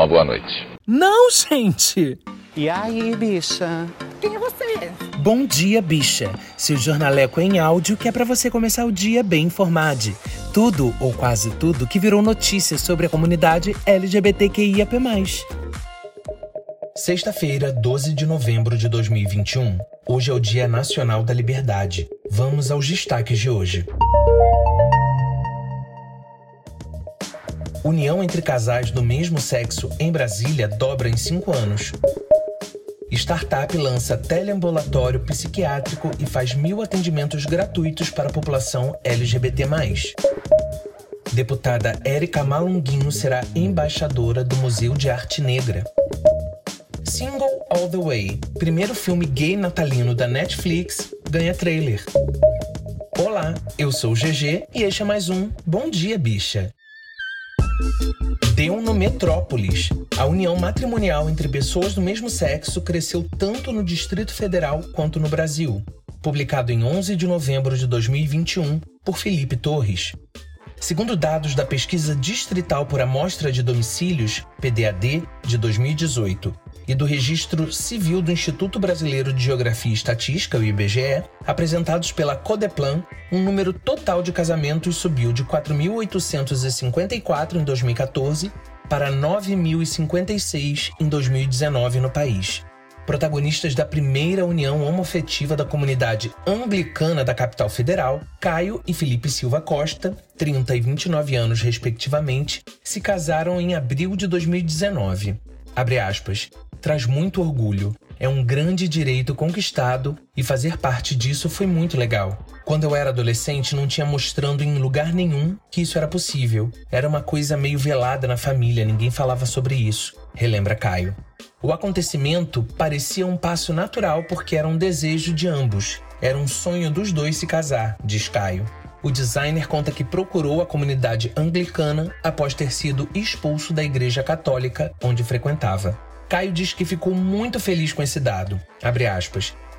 uma boa noite. Não, gente! E aí, bicha? Quem é você? Bom dia, bicha. Seu jornaleco em áudio que é para você começar o dia bem informado. Tudo, ou quase tudo, que virou notícia sobre a comunidade LGBTQIAP+. Sexta-feira, 12 de novembro de 2021. Hoje é o Dia Nacional da Liberdade. Vamos aos destaques de hoje. União entre casais do mesmo sexo em Brasília dobra em cinco anos. Startup lança teleambulatório psiquiátrico e faz mil atendimentos gratuitos para a população LGBT. Deputada Érica Malunguinho será embaixadora do Museu de Arte Negra. Single All the Way, primeiro filme gay natalino da Netflix, ganha trailer. Olá, eu sou o GG e este é mais um Bom Dia Bicha. Deu no Metrópolis. A união matrimonial entre pessoas do mesmo sexo cresceu tanto no Distrito Federal quanto no Brasil. Publicado em 11 de novembro de 2021 por Felipe Torres. Segundo dados da Pesquisa Distrital por Amostra de Domicílios, PDAD, de 2018, e do Registro Civil do Instituto Brasileiro de Geografia e Estatística, o IBGE, apresentados pela Codeplan, um número total de casamentos subiu de 4.854 em 2014 para 9.056 em 2019 no país. Protagonistas da primeira união homofetiva da comunidade anglicana da capital federal, Caio e Felipe Silva Costa, 30 e 29 anos respectivamente, se casaram em abril de 2019. Abre aspas traz muito orgulho. É um grande direito conquistado e fazer parte disso foi muito legal. Quando eu era adolescente, não tinha mostrando em lugar nenhum que isso era possível. Era uma coisa meio velada na família, ninguém falava sobre isso, relembra Caio. O acontecimento parecia um passo natural porque era um desejo de ambos. Era um sonho dos dois se casar, diz Caio. O designer conta que procurou a comunidade anglicana após ter sido expulso da igreja católica onde frequentava. Caio diz que ficou muito feliz com esse dado.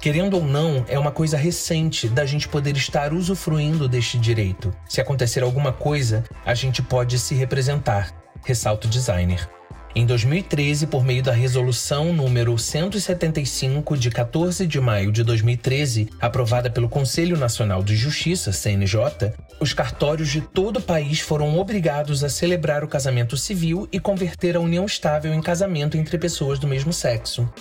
Querendo ou não, é uma coisa recente da gente poder estar usufruindo deste direito. Se acontecer alguma coisa, a gente pode se representar, ressalta o designer. Em 2013, por meio da resolução número 175 de 14 de maio de 2013, aprovada pelo Conselho Nacional de Justiça, CNJ, os cartórios de todo o país foram obrigados a celebrar o casamento civil e converter a união estável em casamento entre pessoas do mesmo sexo.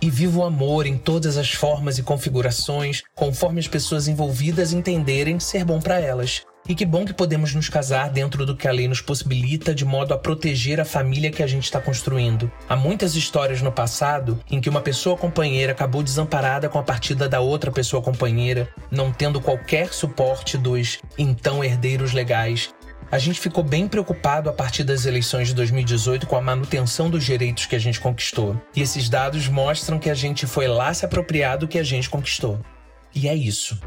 E viva o amor em todas as formas e configurações, conforme as pessoas envolvidas entenderem ser bom para elas. E que bom que podemos nos casar dentro do que a lei nos possibilita, de modo a proteger a família que a gente está construindo. Há muitas histórias no passado em que uma pessoa companheira acabou desamparada com a partida da outra pessoa companheira, não tendo qualquer suporte dos então herdeiros legais. A gente ficou bem preocupado a partir das eleições de 2018 com a manutenção dos direitos que a gente conquistou. E esses dados mostram que a gente foi lá se apropriar do que a gente conquistou. E é isso.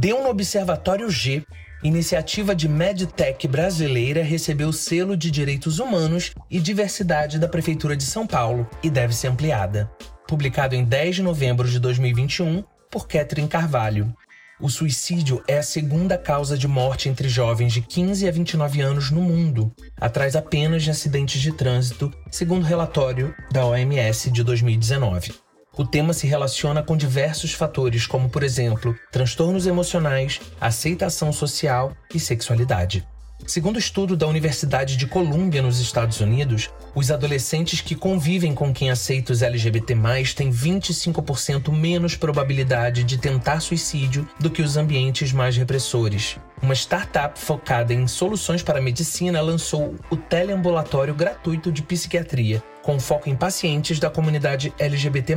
Deu no Observatório G, iniciativa de MedTech brasileira recebeu selo de Direitos Humanos e Diversidade da Prefeitura de São Paulo e deve ser ampliada. Publicado em 10 de novembro de 2021 por Catherine Carvalho. O suicídio é a segunda causa de morte entre jovens de 15 a 29 anos no mundo, atrás apenas de acidentes de trânsito, segundo relatório da OMS de 2019. O tema se relaciona com diversos fatores, como, por exemplo, transtornos emocionais, aceitação social e sexualidade. Segundo estudo da Universidade de Colômbia, nos Estados Unidos, os adolescentes que convivem com quem aceita os LGBT, têm 25% menos probabilidade de tentar suicídio do que os ambientes mais repressores. Uma startup focada em soluções para medicina lançou o teleambulatório gratuito de psiquiatria, com foco em pacientes da comunidade LGBT.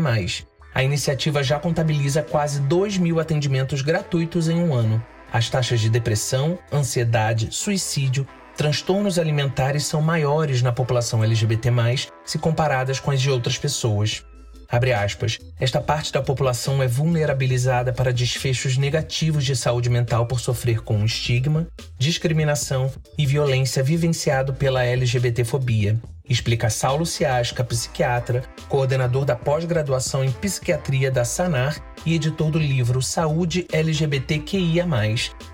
A iniciativa já contabiliza quase 2 mil atendimentos gratuitos em um ano. As taxas de depressão, ansiedade, suicídio, transtornos alimentares são maiores na população LGBT, se comparadas com as de outras pessoas. Aspas, esta parte da população é vulnerabilizada para desfechos negativos de saúde mental por sofrer com estigma, discriminação e violência vivenciado pela LGBTfobia, explica Saulo Ciasca, psiquiatra, coordenador da pós-graduação em psiquiatria da Sanar e editor do livro Saúde LGBTQIA+,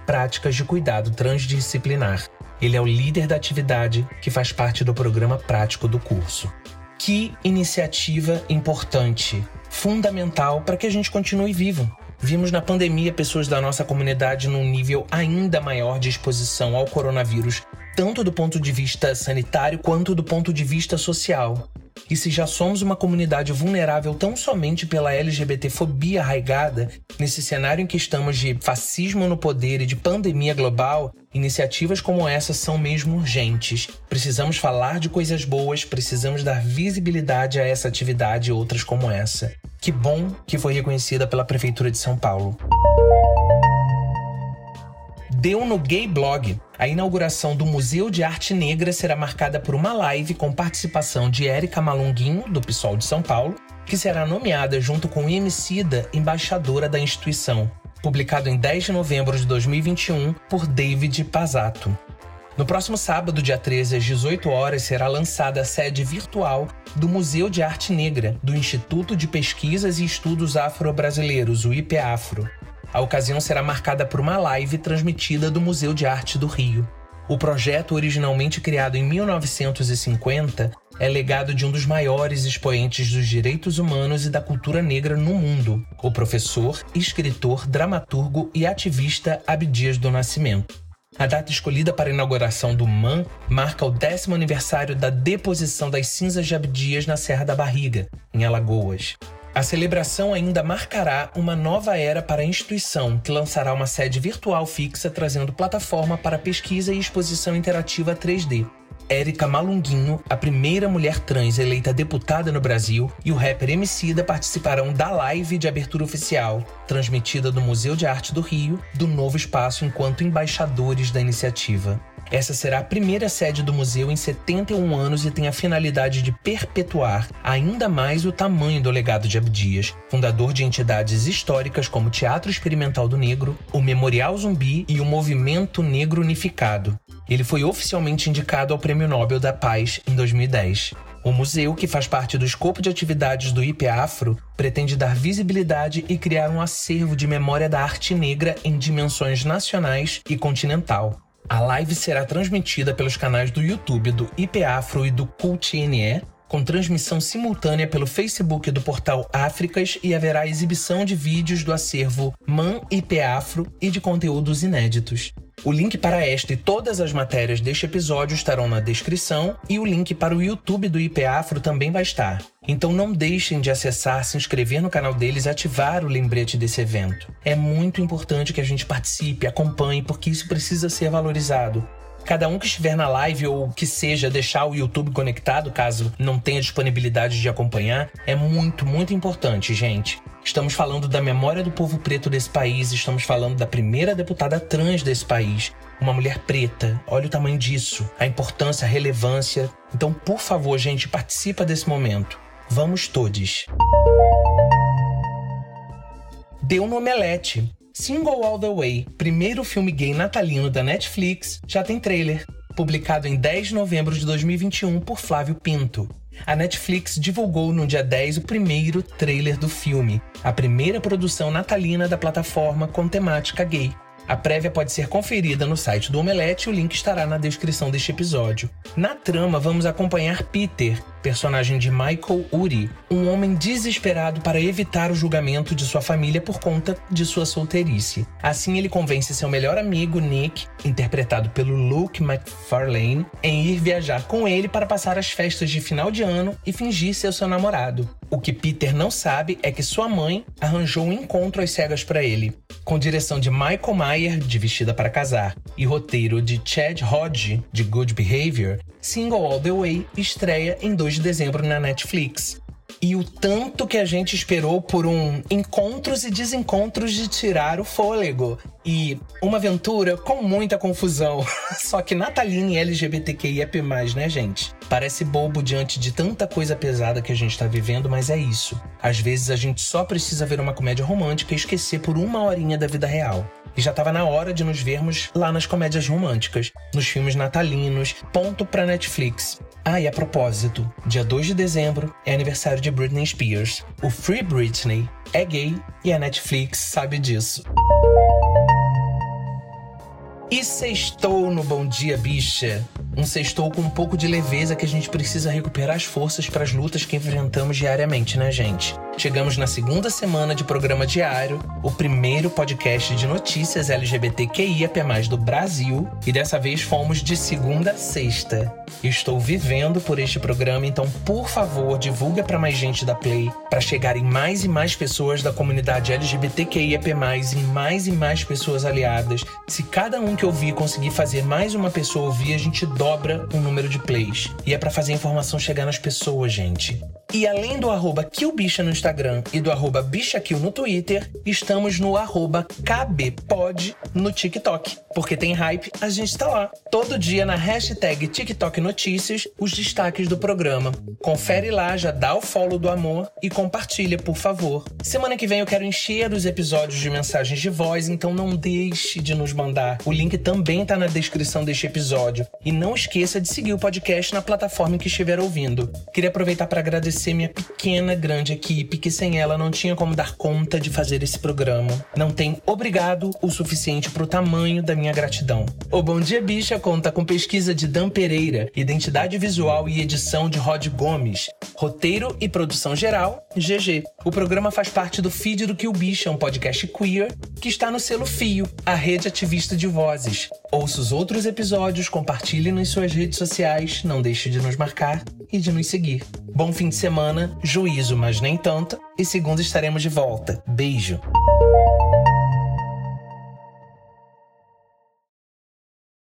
Práticas de Cuidado Transdisciplinar. Ele é o líder da atividade que faz parte do programa prático do curso. Que iniciativa importante, fundamental para que a gente continue vivo. Vimos na pandemia pessoas da nossa comunidade num nível ainda maior de exposição ao coronavírus, tanto do ponto de vista sanitário quanto do ponto de vista social. E se já somos uma comunidade vulnerável tão somente pela LGBTfobia arraigada, nesse cenário em que estamos de fascismo no poder e de pandemia global, iniciativas como essa são mesmo urgentes. Precisamos falar de coisas boas, precisamos dar visibilidade a essa atividade e outras como essa. Que bom que foi reconhecida pela Prefeitura de São Paulo deu no Gay Blog. A inauguração do Museu de Arte Negra será marcada por uma live com participação de Érica Malunguinho, do PSOL de São Paulo, que será nomeada junto com Emicida embaixadora da instituição, publicado em 10 de novembro de 2021 por David Pazato. No próximo sábado, dia 13, às 18 horas, será lançada a sede virtual do Museu de Arte Negra, do Instituto de Pesquisas e Estudos Afro-Brasileiros, o IPAFRO. A ocasião será marcada por uma live transmitida do Museu de Arte do Rio. O projeto, originalmente criado em 1950, é legado de um dos maiores expoentes dos direitos humanos e da cultura negra no mundo, o professor, escritor, dramaturgo e ativista Abdias do Nascimento. A data escolhida para a inauguração do MAN marca o décimo aniversário da deposição das cinzas de Abdias na Serra da Barriga, em Alagoas. A celebração ainda marcará uma nova era para a instituição, que lançará uma sede virtual fixa trazendo plataforma para pesquisa e exposição interativa 3D. Érica Malunguinho, a primeira mulher trans eleita deputada no Brasil, e o rapper Emicida participarão da live de abertura oficial, transmitida do Museu de Arte do Rio, do novo espaço enquanto embaixadores da iniciativa. Essa será a primeira sede do museu em 71 anos e tem a finalidade de perpetuar ainda mais o tamanho do legado de Abdias, fundador de entidades históricas como o Teatro Experimental do Negro, o Memorial Zumbi e o Movimento Negro Unificado. Ele foi oficialmente indicado ao Prêmio Nobel da Paz em 2010. O museu, que faz parte do escopo de atividades do IPAFRO, pretende dar visibilidade e criar um acervo de memória da arte negra em dimensões nacionais e continental. A live será transmitida pelos canais do YouTube do IPAfro e do CultNE, com transmissão simultânea pelo Facebook do portal Áfricas e haverá exibição de vídeos do acervo MAN IPAfro e de conteúdos inéditos. O link para esta e todas as matérias deste episódio estarão na descrição e o link para o YouTube do IP Afro também vai estar. Então não deixem de acessar, se inscrever no canal deles e ativar o lembrete desse evento. É muito importante que a gente participe, acompanhe, porque isso precisa ser valorizado. Cada um que estiver na live ou que seja deixar o YouTube conectado, caso não tenha disponibilidade de acompanhar, é muito, muito importante, gente. Estamos falando da memória do povo preto desse país, estamos falando da primeira deputada trans desse país, uma mulher preta. Olha o tamanho disso, a importância, a relevância. Então, por favor, gente, participa desse momento. Vamos todos. Deu no Omelete. Single All the Way, primeiro filme gay natalino da Netflix, já tem trailer. Publicado em 10 de novembro de 2021 por Flávio Pinto. A Netflix divulgou no dia 10 o primeiro trailer do filme, a primeira produção natalina da plataforma com temática gay. A prévia pode ser conferida no site do Omelete e o link estará na descrição deste episódio. Na trama, vamos acompanhar Peter, personagem de Michael Uri, um homem desesperado para evitar o julgamento de sua família por conta de sua solteirice. Assim, ele convence seu melhor amigo Nick, interpretado pelo Luke McFarlane, em ir viajar com ele para passar as festas de final de ano e fingir ser seu namorado. O que Peter não sabe é que sua mãe arranjou um encontro às cegas para ele. Com direção de Michael Mayer, de Vestida para Casar, e roteiro de Chad Hodge, de Good Behavior, Single All the Way estreia em 2 de dezembro na Netflix. E o tanto que a gente esperou por um encontros e desencontros de tirar o fôlego. E uma aventura com muita confusão. Só que natalina e LGBTQIAP+, né, gente? Parece bobo diante de tanta coisa pesada que a gente tá vivendo, mas é isso. Às vezes a gente só precisa ver uma comédia romântica e esquecer por uma horinha da vida real. E já estava na hora de nos vermos lá nas comédias românticas, nos filmes natalinos, ponto pra Netflix. Ah, e a propósito, dia 2 de dezembro é aniversário de Britney Spears. O Free Britney é gay e a Netflix sabe disso. E sextou no Bom Dia Bicha. Um sextou com um pouco de leveza que a gente precisa recuperar as forças para as lutas que enfrentamos diariamente, né, gente? Chegamos na segunda semana de programa diário, o primeiro podcast de notícias LGBTQIAP+, do Brasil, e dessa vez fomos de segunda a sexta. Estou vivendo por este programa, então, por favor, divulga para mais gente da Play, para chegarem mais e mais pessoas da comunidade LGBTQIAP+, e mais e mais pessoas aliadas. Se cada um que ouvir conseguir fazer mais uma pessoa ouvir, a gente dobra o número de plays. E é para fazer a informação chegar nas pessoas, gente. E além do arroba KillBicha no Instagram e do arroba BichaKill no Twitter, estamos no arroba KBPod no TikTok. Porque tem hype, a gente tá lá. Todo dia na hashtag TikTok Notícias, os destaques do programa. Confere lá, já dá o follow do amor e compartilha, por favor. Semana que vem eu quero encher os episódios de mensagens de voz, então não deixe de nos mandar. O link também tá na descrição deste episódio. E não esqueça de seguir o podcast na plataforma que estiver ouvindo. Queria aproveitar para agradecer minha pequena, grande equipe, que sem ela não tinha como dar conta de fazer esse programa. Não tem obrigado o suficiente pro tamanho da minha gratidão. O Bom Dia Bicha conta com pesquisa de Dan Pereira, identidade visual e edição de Rod Gomes, roteiro e produção geral, GG. O programa faz parte do feed do Kill Bicha, um podcast queer, que está no selo Fio, a rede ativista de vozes. Ouça os outros episódios, compartilhe nas suas redes sociais, não deixe de nos marcar e de nos seguir. Bom fim de semana, juízo, mas nem tanto, e segunda estaremos de volta. Beijo!